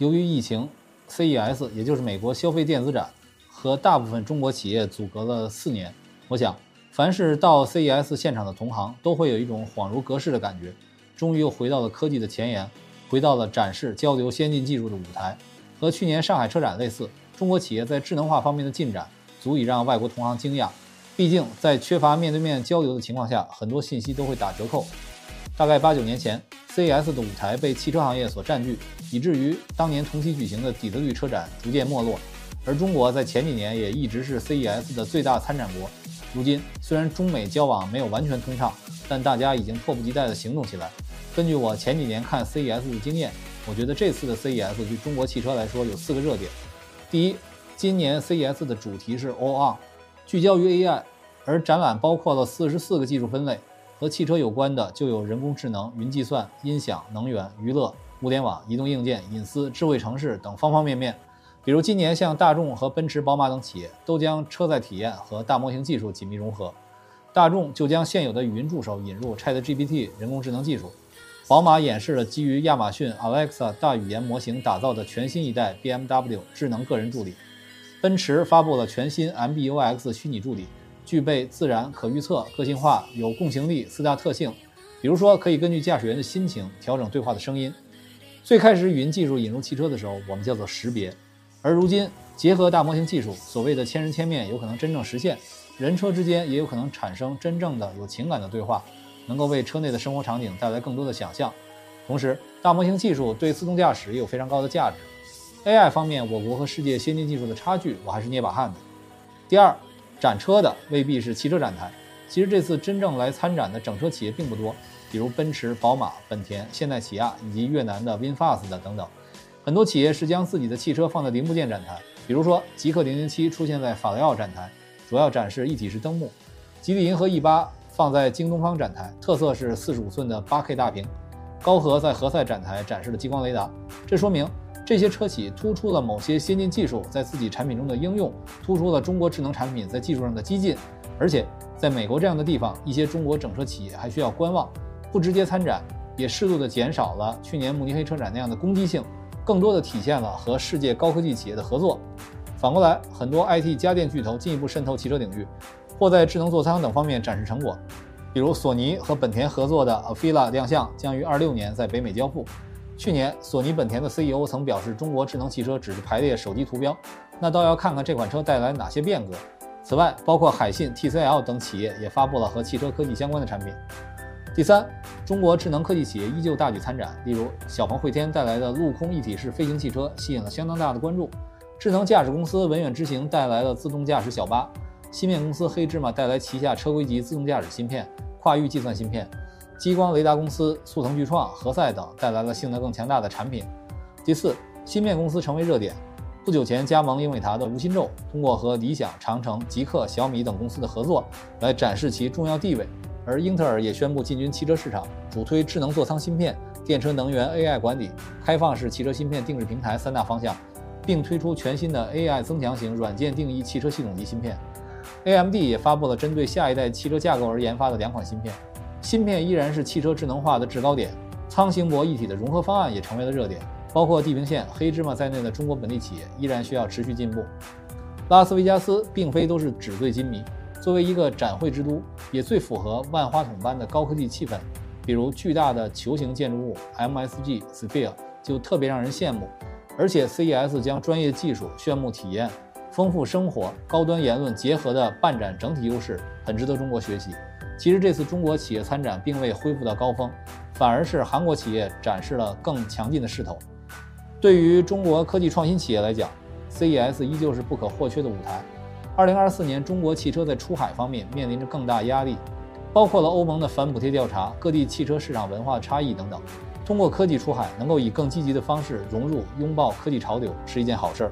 由于疫情，CES 也就是美国消费电子展和大部分中国企业阻隔了四年。我想，凡是到 CES 现场的同行都会有一种恍如隔世的感觉，终于又回到了科技的前沿，回到了展示交流先进技术的舞台。和去年上海车展类似，中国企业在智能化方面的进展足以让外国同行惊讶。毕竟，在缺乏面对面交流的情况下，很多信息都会打折扣。大概八九年前，CES 的舞台被汽车行业所占据，以至于当年同期举行的底特律车展逐渐没落。而中国在前几年也一直是 CES 的最大参展国。如今，虽然中美交往没有完全通畅，但大家已经迫不及待地行动起来。根据我前几年看 CES 的经验，我觉得这次的 CES 对中国汽车来说有四个热点。第一，今年 CES 的主题是 All On，聚焦于 AI。而展览包括了四十四个技术分类，和汽车有关的就有人工智能、云计算、音响、能源、娱乐、物联网、移动硬件、隐私、智慧城市等方方面面。比如今年像大众和奔驰、宝马等企业都将车载体验和大模型技术紧密融合。大众就将现有的语音助手引入 ChatGPT 人工智能技术，宝马演示了基于亚马逊 Alexa 大语言模型打造的全新一代 BMW 智能个人助理，奔驰发布了全新 MBUX 虚拟助理。具备自然、可预测、个性化、有共情力四大特性。比如说，可以根据驾驶员的心情调整对话的声音。最开始语音技术引入汽车的时候，我们叫做识别，而如今结合大模型技术，所谓的千人千面有可能真正实现，人车之间也有可能产生真正的有情感的对话，能够为车内的生活场景带来更多的想象。同时，大模型技术对自动驾驶也有非常高的价值。AI 方面，我国和世界先进技术的差距，我还是捏把汗的。第二。展车的未必是汽车展台，其实这次真正来参展的整车企业并不多，比如奔驰、宝马、本田、现代起亚以及越南的 VinFast 的等等。很多企业是将自己的汽车放在零部件展台，比如说极氪零零七出现在法雷奥展台，主要展示一体式灯幕；吉利银河 E 八放在京东方展台，特色是四十五寸的八 K 大屏；高和在何塞展台展示了激光雷达，这说明。这些车企突出了某些先进技术在自己产品中的应用，突出了中国智能产品在技术上的激进。而且，在美国这样的地方，一些中国整车企业还需要观望，不直接参展，也适度的减少了去年慕尼黑车展那样的攻击性，更多的体现了和世界高科技企业的合作。反过来，很多 IT 家电巨头进一步渗透汽车领域，或在智能座舱等方面展示成果，比如索尼和本田合作的 Afeela 亮相，将于二六年在北美交付。去年，索尼本田的 CEO 曾表示，中国智能汽车只是排列手机图标，那倒要看看这款车带来哪些变革。此外，包括海信、TCL 等企业也发布了和汽车科技相关的产品。第三，中国智能科技企业依旧大举参展，例如小鹏汇天带来的陆空一体式飞行汽车吸引了相当大的关注，智能驾驶公司文远之行带来了自动驾驶小巴，芯片公司黑芝麻带来旗下车规级自动驾驶芯片、跨域计算芯片。激光雷达公司速腾巨创、何塞等带来了性能更强大的产品。第四，芯片公司成为热点。不久前加盟英伟达的吴新宙，通过和理想、长城、极客、小米等公司的合作，来展示其重要地位。而英特尔也宣布进军汽车市场，主推智能座舱芯片、电车能源、AI 管理、开放式汽车芯片定制平台三大方向，并推出全新的 AI 增强型软件定义汽车系统级芯片。AMD 也发布了针对下一代汽车架构而研发的两款芯片。芯片依然是汽车智能化的制高点，舱型博一体的融合方案也成为了热点。包括地平线、黑芝麻在内的中国本地企业依然需要持续进步。拉斯维加斯并非都是纸醉金迷，作为一个展会之都，也最符合万花筒般的高科技气氛。比如巨大的球形建筑物 MSG Sphere 就特别让人羡慕。而且 CES 将专业技术、炫目体验、丰富生活、高端言论结合的办展整体优势，很值得中国学习。其实这次中国企业参展并未恢复到高峰，反而是韩国企业展示了更强劲的势头。对于中国科技创新企业来讲，CES 依旧是不可或缺的舞台。2024年，中国汽车在出海方面面临着更大压力，包括了欧盟的反补贴调查、各地汽车市场文化差异等等。通过科技出海，能够以更积极的方式融入、拥抱科技潮流，是一件好事儿。